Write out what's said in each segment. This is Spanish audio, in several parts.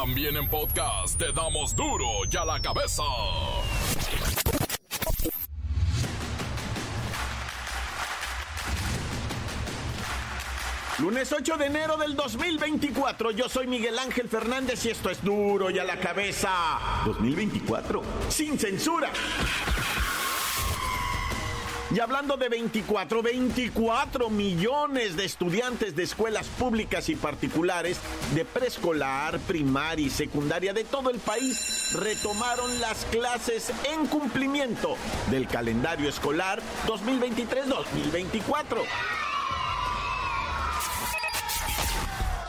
También en podcast te damos duro y a la cabeza. Lunes 8 de enero del 2024, yo soy Miguel Ángel Fernández y esto es duro y a la cabeza. 2024, sin censura. Y hablando de 24, 24 millones de estudiantes de escuelas públicas y particulares, de preescolar, primaria y secundaria de todo el país, retomaron las clases en cumplimiento del calendario escolar 2023-2024.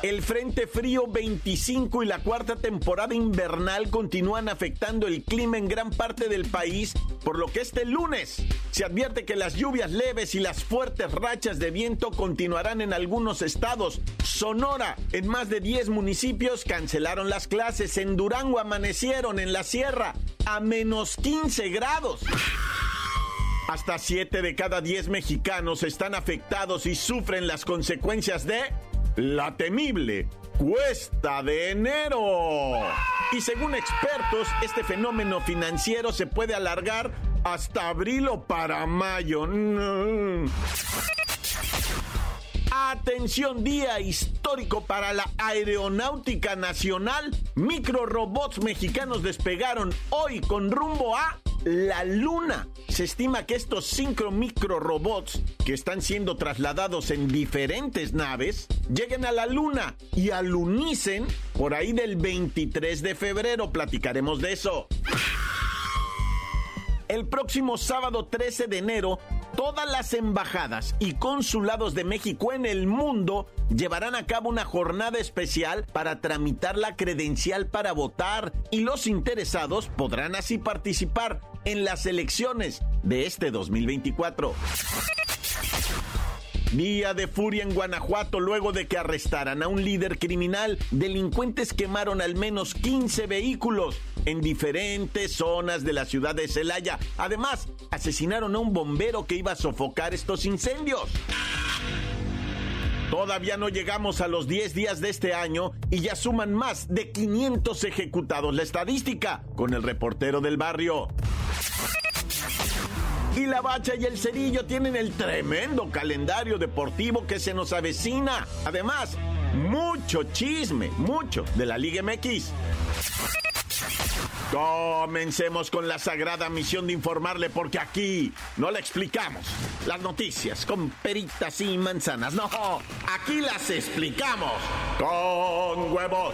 El Frente Frío 25 y la cuarta temporada invernal continúan afectando el clima en gran parte del país, por lo que este lunes se advierte que las lluvias leves y las fuertes rachas de viento continuarán en algunos estados. Sonora, en más de 10 municipios, cancelaron las clases. En Durango amanecieron en la sierra a menos 15 grados. Hasta 7 de cada 10 mexicanos están afectados y sufren las consecuencias de la temible cuesta de enero. Y según expertos, este fenómeno financiero se puede alargar hasta abril o para mayo. Atención, día histórico para la aeronáutica nacional. Microrobots mexicanos despegaron hoy con rumbo a la Luna. Se estima que estos cinco microrobots que están siendo trasladados en diferentes naves lleguen a la Luna y alunicen por ahí del 23 de febrero. Platicaremos de eso. El próximo sábado 13 de enero todas las embajadas y consulados de México en el mundo llevarán a cabo una jornada especial para tramitar la credencial para votar y los interesados podrán así participar en las elecciones de este 2024. Día de furia en Guanajuato luego de que arrestaran a un líder criminal. Delincuentes quemaron al menos 15 vehículos en diferentes zonas de la ciudad de Celaya. Además, asesinaron a un bombero que iba a sofocar estos incendios. Todavía no llegamos a los 10 días de este año y ya suman más de 500 ejecutados. La estadística con el reportero del barrio. Y la Bacha y el Cerillo tienen el tremendo calendario deportivo que se nos avecina. Además, mucho chisme, mucho de la Liga MX. Comencemos con la sagrada misión de informarle porque aquí no le explicamos las noticias con peritas y manzanas. No, aquí las explicamos con huevos.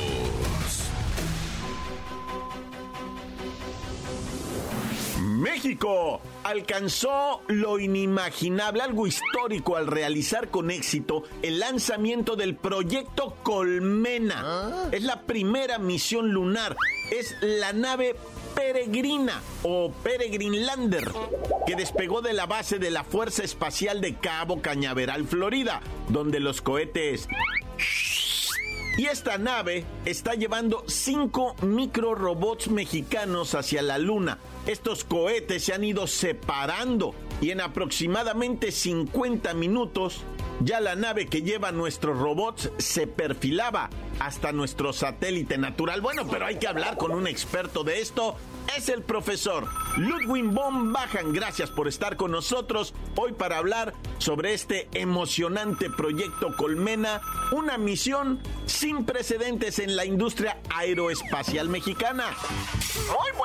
México alcanzó lo inimaginable, algo histórico al realizar con éxito el lanzamiento del proyecto Colmena. Es la primera misión lunar, es la nave peregrina o Peregrinlander que despegó de la base de la Fuerza Espacial de Cabo Cañaveral, Florida, donde los cohetes y esta nave está llevando cinco microrobots mexicanos hacia la Luna. Estos cohetes se han ido separando y en aproximadamente 50 minutos ya la nave que lleva nuestros robots se perfilaba hasta nuestro satélite natural. Bueno, pero hay que hablar con un experto de esto es el profesor Ludwig von Bajan. Gracias por estar con nosotros hoy para hablar sobre este emocionante proyecto Colmena, una misión sin precedentes en la industria aeroespacial mexicana. Muy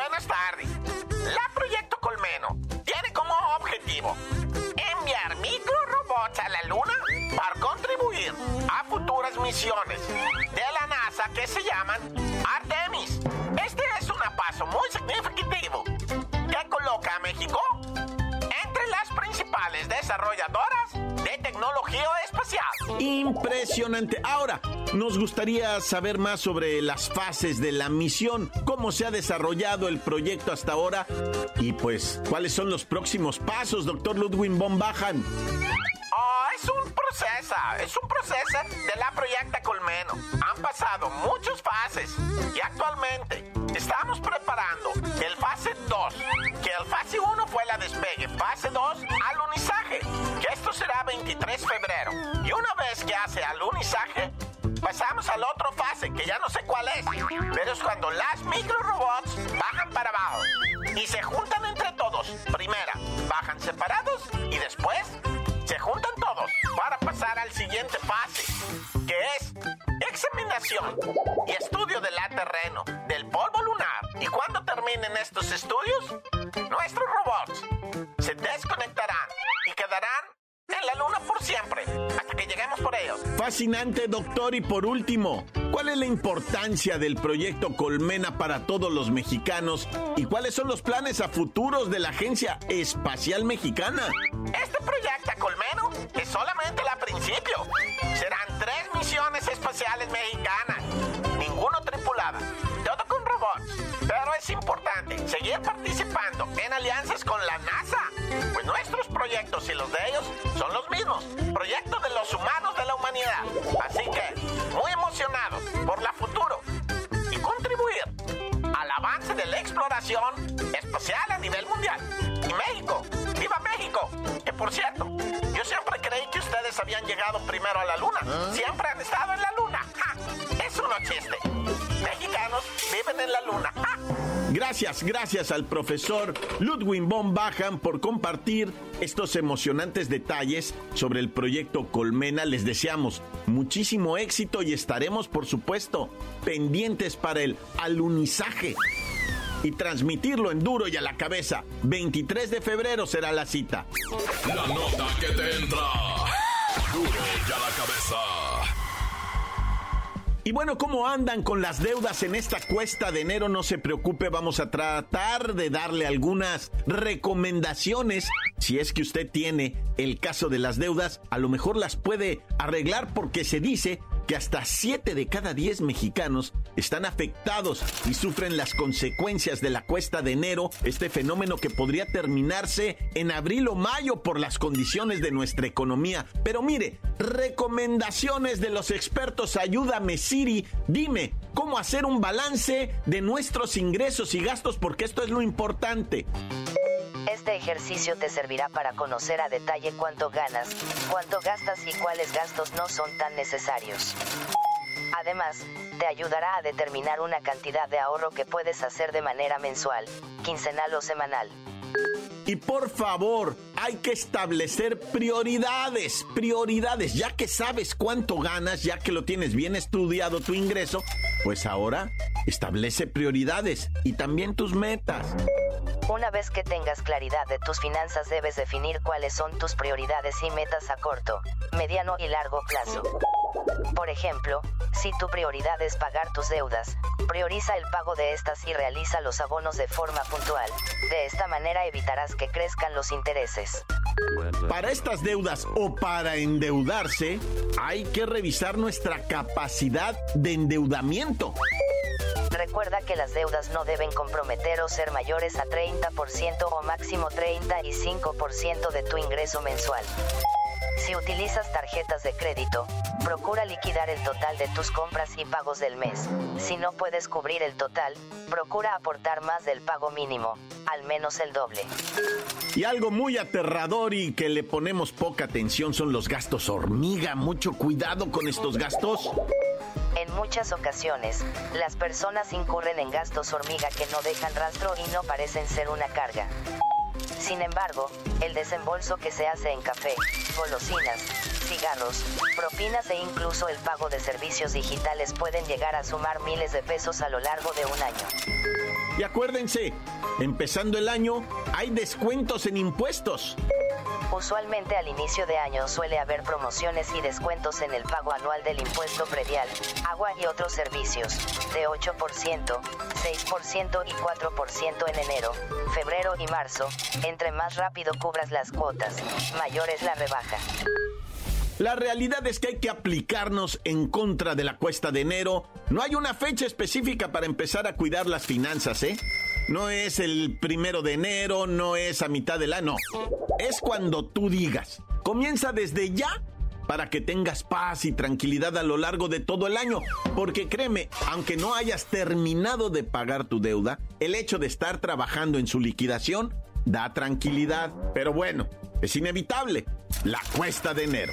Ahora, nos gustaría saber más sobre las fases de la misión, cómo se ha desarrollado el proyecto hasta ahora y pues cuáles son los próximos pasos, doctor Ludwig von Bajan. Oh, es un proceso, es un proceso de la Proyecta Colmeno. Han pasado muchas fases y actualmente estamos preparando el fase 2, una vez que hace alunizaje, pasamos a la otra fase, que ya no sé cuál es, pero es cuando las microrobots bajan para abajo y se juntan entre todos. Primera, bajan separados y después se juntan todos para pasar al siguiente fase, que es examinación y estudio del terreno, del polvo lunar. Y cuando terminen estos estudios, nuestros robots se desconectarán y quedarán en la luna por siempre, hasta que lleguemos por ellos. Fascinante, doctor. Y por último, ¿cuál es la importancia del proyecto Colmena para todos los mexicanos? ¿Y cuáles son los planes a futuros de la Agencia Espacial Mexicana? Este proyecto Colmeno es solamente la principio. Serán tres misiones espaciales mexicanas, ninguno tripulada, es importante seguir participando en alianzas con la NASA, pues nuestros proyectos y los de ellos son los mismos, proyectos de los humanos de la humanidad. Así que, muy emocionados por la futuro exploración espacial a nivel mundial. Y México, ¡viva México! Que por cierto, yo siempre creí que ustedes habían llegado primero a la luna. Siempre han estado en la luna. ¡Ja! Eso no chiste. Mexicanos viven en la luna. ¡Ja! Gracias, gracias al profesor Ludwig von Bajan por compartir estos emocionantes detalles sobre el proyecto Colmena. Les deseamos muchísimo éxito y estaremos, por supuesto, pendientes para el alunizaje y transmitirlo en duro y a la cabeza. 23 de febrero será la cita. La nota que te entra. Duro y a la cabeza. Y bueno, ¿cómo andan con las deudas en esta cuesta de enero? No se preocupe, vamos a tratar de darle algunas recomendaciones. Si es que usted tiene el caso de las deudas, a lo mejor las puede arreglar porque se dice que hasta 7 de cada 10 mexicanos están afectados y sufren las consecuencias de la cuesta de enero, este fenómeno que podría terminarse en abril o mayo por las condiciones de nuestra economía. Pero mire, recomendaciones de los expertos, ayúdame Siri, dime cómo hacer un balance de nuestros ingresos y gastos porque esto es lo importante. Este ejercicio te servirá para conocer a detalle cuánto ganas, cuánto gastas y cuáles gastos no son tan necesarios. Además, te ayudará a determinar una cantidad de ahorro que puedes hacer de manera mensual, quincenal o semanal. Y por favor, hay que establecer prioridades, prioridades. Ya que sabes cuánto ganas, ya que lo tienes bien estudiado tu ingreso, pues ahora establece prioridades y también tus metas. Una vez que tengas claridad de tus finanzas debes definir cuáles son tus prioridades y metas a corto, mediano y largo plazo. Por ejemplo, si tu prioridad es pagar tus deudas, prioriza el pago de estas y realiza los abonos de forma puntual. De esta manera evitarás que crezcan los intereses. Para estas deudas o para endeudarse, hay que revisar nuestra capacidad de endeudamiento. Recuerda que las deudas no deben comprometer o ser mayores a 30% o máximo 35% de tu ingreso mensual. Si utilizas tarjetas de crédito, procura liquidar el total de tus compras y pagos del mes. Si no puedes cubrir el total, procura aportar más del pago mínimo, al menos el doble. Y algo muy aterrador y que le ponemos poca atención son los gastos hormiga. Mucho cuidado con estos gastos. En muchas ocasiones, las personas incurren en gastos hormiga que no dejan rastro y no parecen ser una carga. Sin embargo, el desembolso que se hace en café, golosinas, cigarros, propinas e incluso el pago de servicios digitales pueden llegar a sumar miles de pesos a lo largo de un año. Y acuérdense, empezando el año, hay descuentos en impuestos. Usualmente al inicio de año suele haber promociones y descuentos en el pago anual del impuesto predial, agua y otros servicios, de 8%, 6% y 4% en enero, febrero y marzo. Entre más rápido cubras las cuotas, mayor es la rebaja. La realidad es que hay que aplicarnos en contra de la cuesta de enero. No hay una fecha específica para empezar a cuidar las finanzas, ¿eh? No es el primero de enero, no es a mitad del año. Es cuando tú digas. Comienza desde ya para que tengas paz y tranquilidad a lo largo de todo el año. Porque créeme, aunque no hayas terminado de pagar tu deuda, el hecho de estar trabajando en su liquidación da tranquilidad. Pero bueno, es inevitable. La cuesta de enero.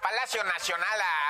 Palacio Nacional, a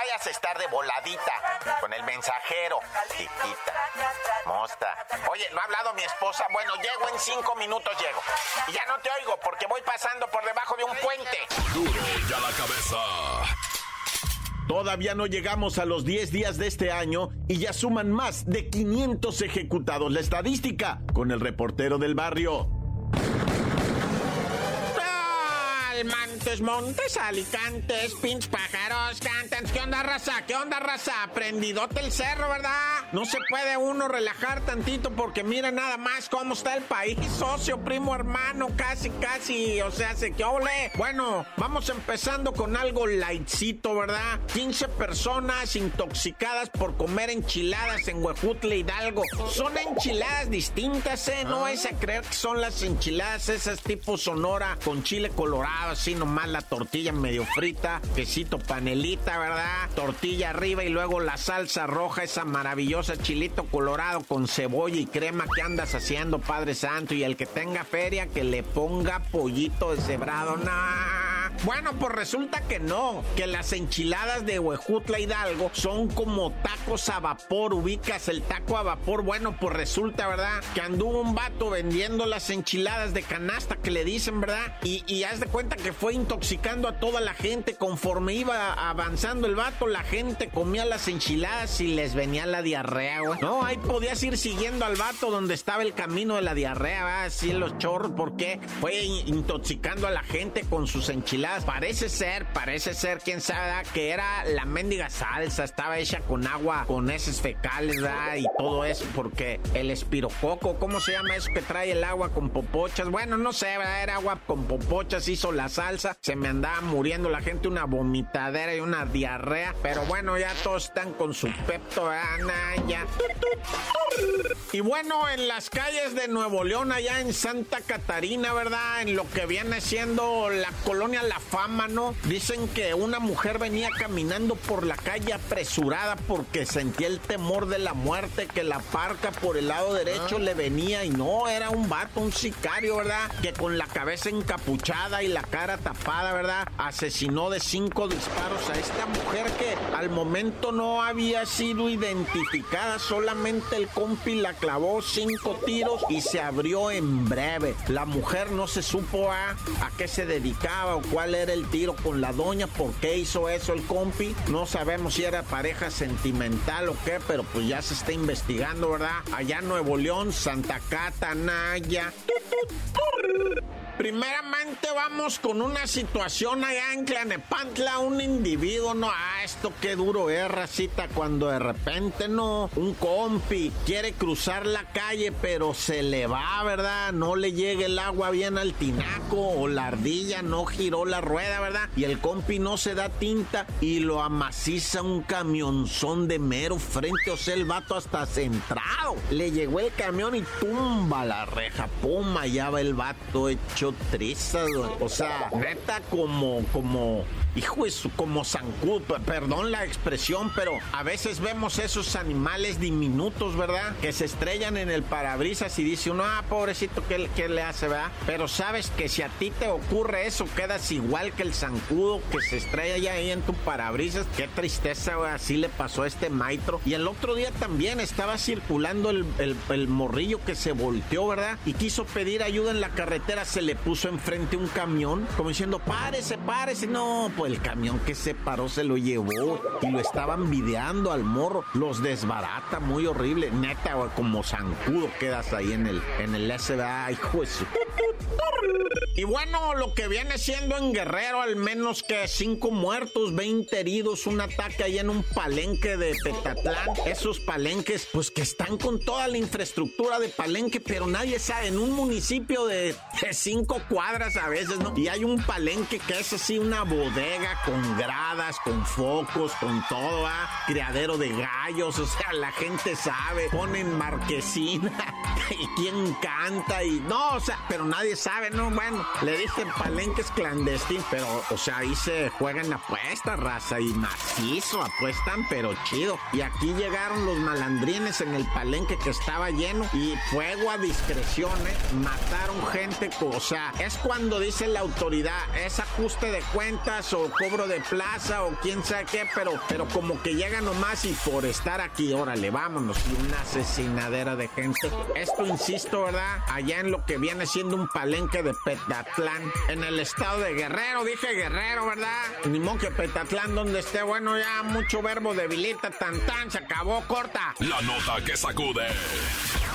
vayas a estar de voladita con el mensajero. Chiquita. Mosta. Oye, ¿no ha hablado mi esposa? Bueno, llego en cinco minutos, llego. Y ya no te oigo porque voy pasando por debajo de un puente. Duro y a la cabeza. Todavía no llegamos a los 10 días de este año y ya suman más de 500 ejecutados. La estadística con el reportero del barrio. Montes, montes, alicantes, pinch pájaros, cantan. ¿Qué onda, raza? ¿Qué onda, raza? Prendidote el cerro, ¿verdad? No se puede uno relajar tantito porque mira nada más cómo está el país, socio, primo, hermano, casi, casi. O sea, se que ole. Bueno, vamos empezando con algo lightcito, ¿verdad? 15 personas intoxicadas por comer enchiladas en Huejutle Hidalgo. Son enchiladas distintas, ¿eh? No es a creer que son las enchiladas esas tipo sonora con chile colorado así nomás la tortilla medio frita, quesito panelita, ¿verdad? Tortilla arriba y luego la salsa roja, esa maravillosa chilito colorado con cebolla y crema que andas haciendo, Padre Santo. Y el que tenga feria, que le ponga pollito deshebrado. Bueno, pues resulta que no, que las enchiladas de Huejutla Hidalgo son como tacos a vapor. Ubicas el taco a vapor. Bueno, pues resulta, ¿verdad? Que anduvo un vato vendiendo las enchiladas de canasta que le dicen, ¿verdad? Y, y haz de cuenta que fue intoxicando a toda la gente. Conforme iba avanzando el vato, la gente comía las enchiladas y les venía la diarrea, güey. No, ahí podías ir siguiendo al vato donde estaba el camino de la diarrea, ¿verdad? Así los chorros, porque fue intoxicando a la gente con sus enchiladas. Parece ser, parece ser, quién sabe, que era la mendiga salsa, estaba hecha con agua, con heces fecales, ¿verdad? Y todo eso, porque el espirococo, ¿cómo se llama eso que trae el agua con popochas? Bueno, no sé. Era agua con popochas, hizo la salsa, se me andaba muriendo la gente, una vomitadera y una diarrea, pero bueno, ya todos están con su pepto, ¿verdad? Ya. Y bueno, en las calles de Nuevo León, allá en Santa Catarina, ¿verdad? En lo que viene siendo la colonia La Fama, ¿no? Dicen que una mujer venía caminando por la calle apresurada porque sentía el temor de la muerte, que la parca por el lado derecho le venía y no, era un vato, un sicario, ¿verdad? Que con la cabeza encapuchada y la cara tapada, ¿verdad? Asesinó de cinco disparos a esta mujer que al momento no había sido identificada, solamente el compi la clavó cinco tiros y se abrió en breve. La mujer no se supo a, a qué se dedicaba o cuál era el tiro con la doña, por qué hizo eso el compi. No sabemos si era pareja sentimental o qué, pero pues ya se está investigando, ¿verdad? Allá en Nuevo León, Santa Cata, Naya. Primeramente vamos con una situación allá en Clanepantla, un individuo, no, ah, esto qué duro es, racita, cuando de repente no, un compi quiere cruzar la calle, pero se le va, ¿verdad? No le llega el agua bien al tinaco o la ardilla no giró la rueda, ¿verdad? Y el compi no se da tinta y lo amaciza un camionzón de mero frente, o sea, el vato hasta centrado. Le llegó el camión y tumba la reja, pum, allá va el vato hecho trizas, o sea, neta como, como hijo, es como zancudo, perdón la expresión, pero a veces vemos esos animales diminutos, ¿verdad? Que se estrellan en el parabrisas y dice uno, ah, pobrecito, ¿qué, qué le hace, verdad? Pero sabes que si a ti te ocurre eso, quedas igual que el zancudo que se estrella ya ahí en tu parabrisas. Qué tristeza, así le pasó a este maestro. Y el otro día también estaba circulando el, el morrillo que se volteó, ¿verdad? Y quiso pedir ayuda en la carretera, se le puso enfrente un camión, como diciendo, párese, párese. No, pues el camión que se paró se lo llevó y lo estaban videando al morro. Los desbarata, muy horrible. Neta, como zancudo quedas ahí en el, en el SBA, hijo de su... Y bueno, lo que viene siendo en Guerrero, al menos que cinco muertos, 20 heridos, un ataque ahí en un palenque de Petatlán. Esos palenques, pues que están con toda la infraestructura de palenque, pero nadie sabe, en un municipio de, cinco cuadras a veces, ¿no? Y hay un palenque que es así una bodega con gradas, con focos, con todo, ¿ah? Criadero de gallos, o sea, la gente sabe, ponen marquesina y quién canta y no, o sea, pero nadie sabe, ¿no? Bueno, le dicen palenques clandestinos, pero, o sea, ahí se juegan apuestas, raza, y macizo apuestan, pero chido. Y aquí llegaron los malandrines en el palenque que estaba lleno y fuego a discreción, ¿eh? Mataron gente, o sea, es cuando dice la autoridad, es ajuste de cuentas o cobro de plaza o quién sabe qué, pero, pero como que llega nomás y por estar aquí, órale, vámonos, y una asesinadera de gente. Esto, insisto, ¿verdad? Allá en lo que viene siendo un palenque de Petatlán, en el estado de Guerrero, dije Guerrero, ¿verdad? Ni modo que Petatlán donde esté, bueno, ya mucho verbo debilita, tan tan, se acabó, corta. La nota que sacude.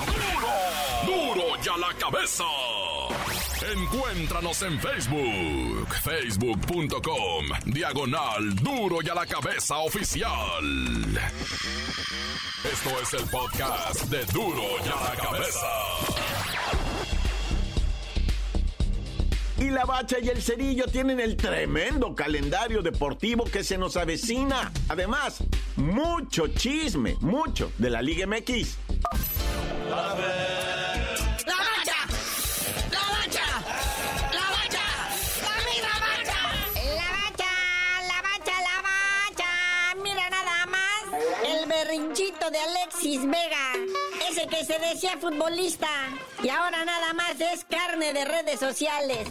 ¡Duro! ¡Duro ya la cabeza! Encuéntranos en Facebook, facebook.com, diagonal Duro y a la cabeza oficial. Esto es el podcast de Duro y a la cabeza. Y la bacha y el cerillo tienen el tremendo calendario deportivo que se nos avecina. Además, mucho chisme, mucho de la Liga MX. de Alexis Vega, ese que se decía futbolista y ahora nada más es carne de redes sociales.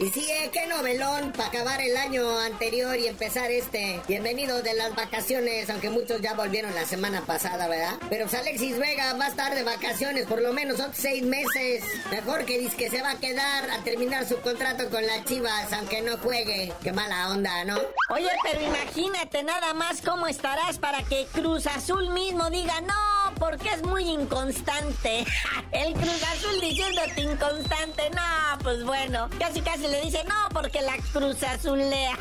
Y sí, eh, qué novelón para acabar el año anterior y empezar este. Bienvenido de las vacaciones, aunque muchos ya volvieron la semana pasada, ¿verdad? Pero pues, Alexis Vega va a estar de vacaciones por lo menos otros seis meses. Mejor que dice que se va a quedar a terminar su contrato con las Chivas, aunque no juegue. Qué mala onda, ¿no? Oye, pero imagínate nada más cómo estarás para que Cruz Azul mismo diga no, porque es muy inconstante. El Cruz Azul diciéndote inconstante, no, pues bueno, casi casi le dice, no, porque la Cruz Azul lea.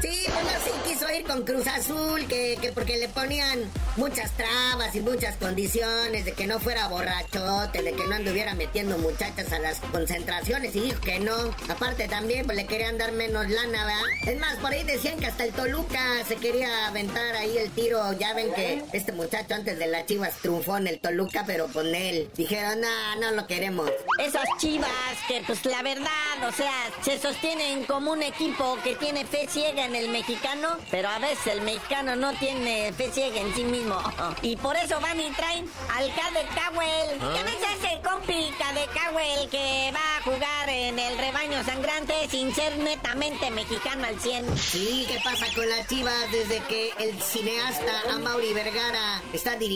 Sí, bueno, sí quiso ir con Cruz Azul, que, que porque le ponían muchas trabas y muchas condiciones de que no fuera borrachote, de que no anduviera metiendo muchachas a las concentraciones y dijo que no. Aparte también, pues le querían dar menos lana, ¿verdad? Es más, por ahí decían que hasta el Toluca se quería aventar ahí el tiro. Ya ven que este muchacho antes de las chivas triunfó en el Toluca, pero con él. Dijeron, no, no lo queremos. Esas chivas que pues la verdad o sea, se sostienen como un equipo que tiene fe ciega en el mexicano, pero a veces el mexicano no tiene fe ciega en sí mismo. Y por eso van y traen al Cade Cowell. ¿Qué ¿Ah? es ese compi Cade Cowell que va a jugar en el rebaño sangrante sin ser netamente mexicano al 100? Sí, ¿qué pasa con la chivas desde que el cineasta Amaury Vergara está dirigiendo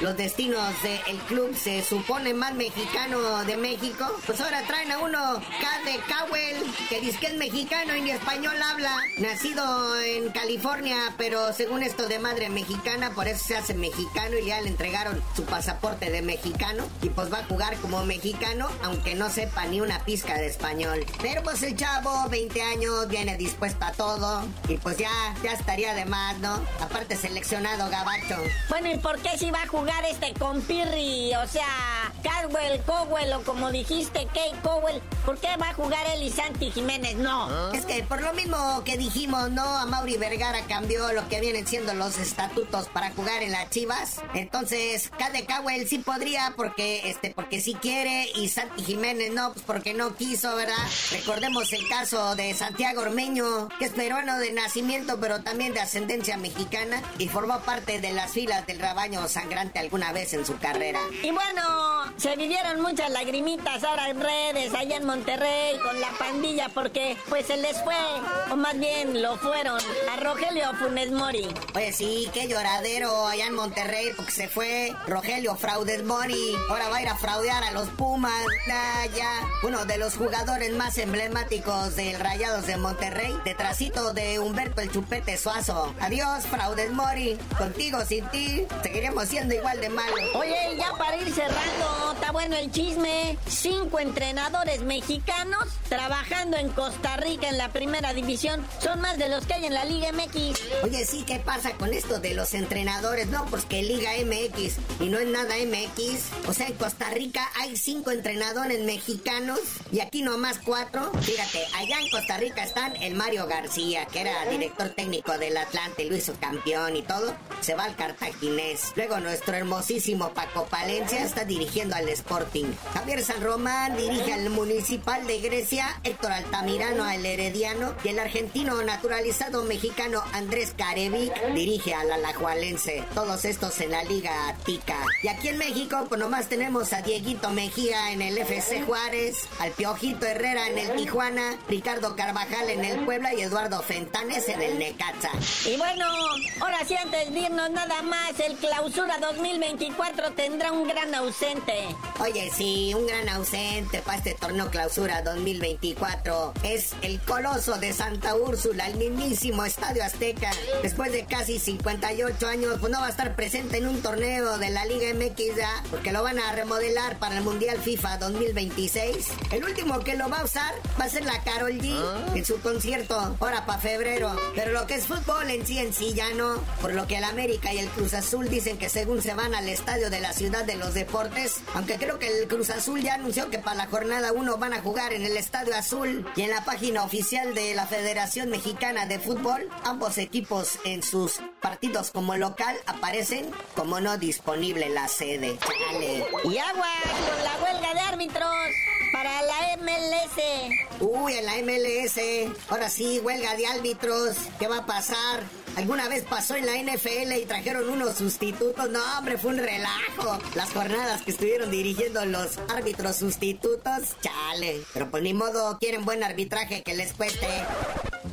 los destinos del club? Se supone más mexicano de México. Pues ahora traen a uno de Cowell, que dice que es mexicano y ni español habla. Nacido en California, pero según esto de madre mexicana, por eso se hace mexicano y ya le entregaron su pasaporte de mexicano. Y pues va a jugar como mexicano, aunque no sepa ni una pizca de español. Pero pues el chavo, 20 años, viene dispuesto a todo. Y pues ya, ya estaría de más, ¿no? Aparte seleccionado gabacho. Bueno, y por qué si va a jugar este con Pirri? O sea, Caldwell, Cowell o como dijiste, Kate Cowell. ¿Por qué va a jugar él y Santi Jiménez? No. Es que por lo mismo que dijimos, ¿no? A Mauri Vergara cambió lo que vienen siendo los estatutos para jugar en las Chivas. Entonces, Cade Cowell sí podría porque, este, porque sí quiere y Santi Jiménez no, pues porque no quiso, ¿verdad? Recordemos el caso de Santiago Ormeño, que es peruano de nacimiento, pero también de ascendencia mexicana y formó parte de las filas del rabaño sangrante alguna vez en su carrera. Y bueno, se vivieron muchas lagrimitas ahora en redes, allá en Monterrey, con la pandilla, porque pues se les fue, o más bien lo fueron, a Rogelio Funes Mori. Oye, sí, qué lloradero allá en Monterrey, porque se fue Rogelio Fraudes Mori. Ahora va a ir a fraudear a los Pumas. Ah, ya. Uno de los jugadores más emblemáticos del Rayados de Monterrey, detrásito de Humberto el Chupete Suazo. Adiós, Fraudes Mori. Contigo, sin ti, seguiremos siendo igual de malos. Oye, ya para ir cerrando, está bueno el chisme. Cinco entrenadores mexicanos trabajando en Costa Rica en la primera división. Son más de los que hay en la Liga MX. Oye, sí, ¿qué pasa con esto de los entrenadores? No, pues que Liga MX y no es nada MX. O sea, en Costa Rica hay cinco entrenadores mexicanos y aquí nomás cuatro. Fíjate, allá en Costa Rica están el Mario García, que era director técnico del Atlante, lo hizo campeón y todo. Se va al cartaginés. Luego nuestro hermosísimo Paco Palencia está dirigiendo al Sporting. Javier San Román dirige al Municipal de Grecia. Héctor Altamirano al Herediano. Y el argentino naturalizado mexicano Andrés Carevic dirige al Alajualense. Todos estos en la Liga Tica. Y aquí en México, pues nomás tenemos a Dieguito Mejía en el FC Juárez, al Piojito Herrera en el Tijuana, Ricardo Carvajal en el Puebla y Eduardo Fentanes en el Necaxa. Y bueno, ahora sí antes de irnos nada más, el clausura 2024 tendrá un gran ausente. Oye, sí, un gran ausente para este torneo clausura 2024 es el coloso de Santa Úrsula, el mismísimo Estadio Azteca. Después de casi 58 años, pues no va a estar presente en un torneo de la Liga MX ya, porque lo van a remodelar para el Mundial FIFA 2026. El último que lo va a usar va a ser la Carol G en su concierto, ahora para febrero. Pero lo que es fútbol en sí en sí ya no, por lo que el América y el Cruz Azul dicen que según se van al estadio de la Ciudad de los Deportes, aunque creo que el Cruz Azul ya anunció que para la jornada 1 van a jugar en el Estadio Azul y en la página oficial de la Federación Mexicana de Fútbol, ambos equipos en sus partidos como local aparecen como no disponible la sede. Chale. Y agua con la huelga de árbitros para la MLS. Uy, en la MLS. Ahora sí, huelga de árbitros. ¿Qué va a pasar? ¿Alguna vez pasó en la NFL y trajeron unos sustitutos? No, hombre, fue un relajo. Las jornadas que estuvieron dirigiendo los árbitros sustitutos, chale. Pero pues ni modo, quieren buen arbitraje que les cueste.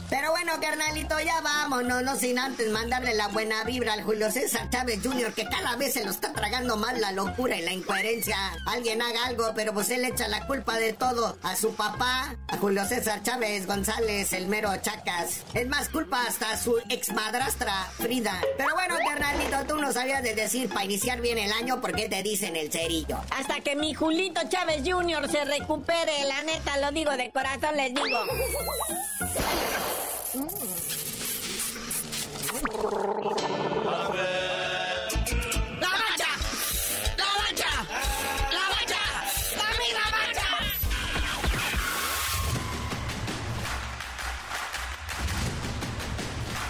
Pero bueno, carnalito, ya vámonos, no sin antes mandarle la buena vibra al Julio César Chávez Jr., que cada vez se lo está tragando más la locura y la incoherencia. Alguien haga algo, pero pues él echa la culpa de todo a su papá, a Julio César Chávez González, el mero Chacas. Es más culpa hasta a su ex madrastra, Frida. Pero bueno, carnalito, tú no sabías de decir para iniciar bien el año porque te dicen el cerillo. Hasta que mi Julito Chávez Jr. se recupere, la neta, lo digo de corazón, les digo.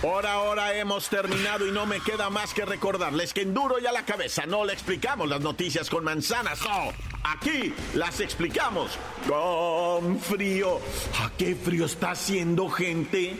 Por ahora hemos terminado y no me queda más que recordarles que en duro y a la cabeza no le explicamos las noticias con manzanas, no. Aquí las explicamos con frío. ¿A qué frío está haciendo, gente?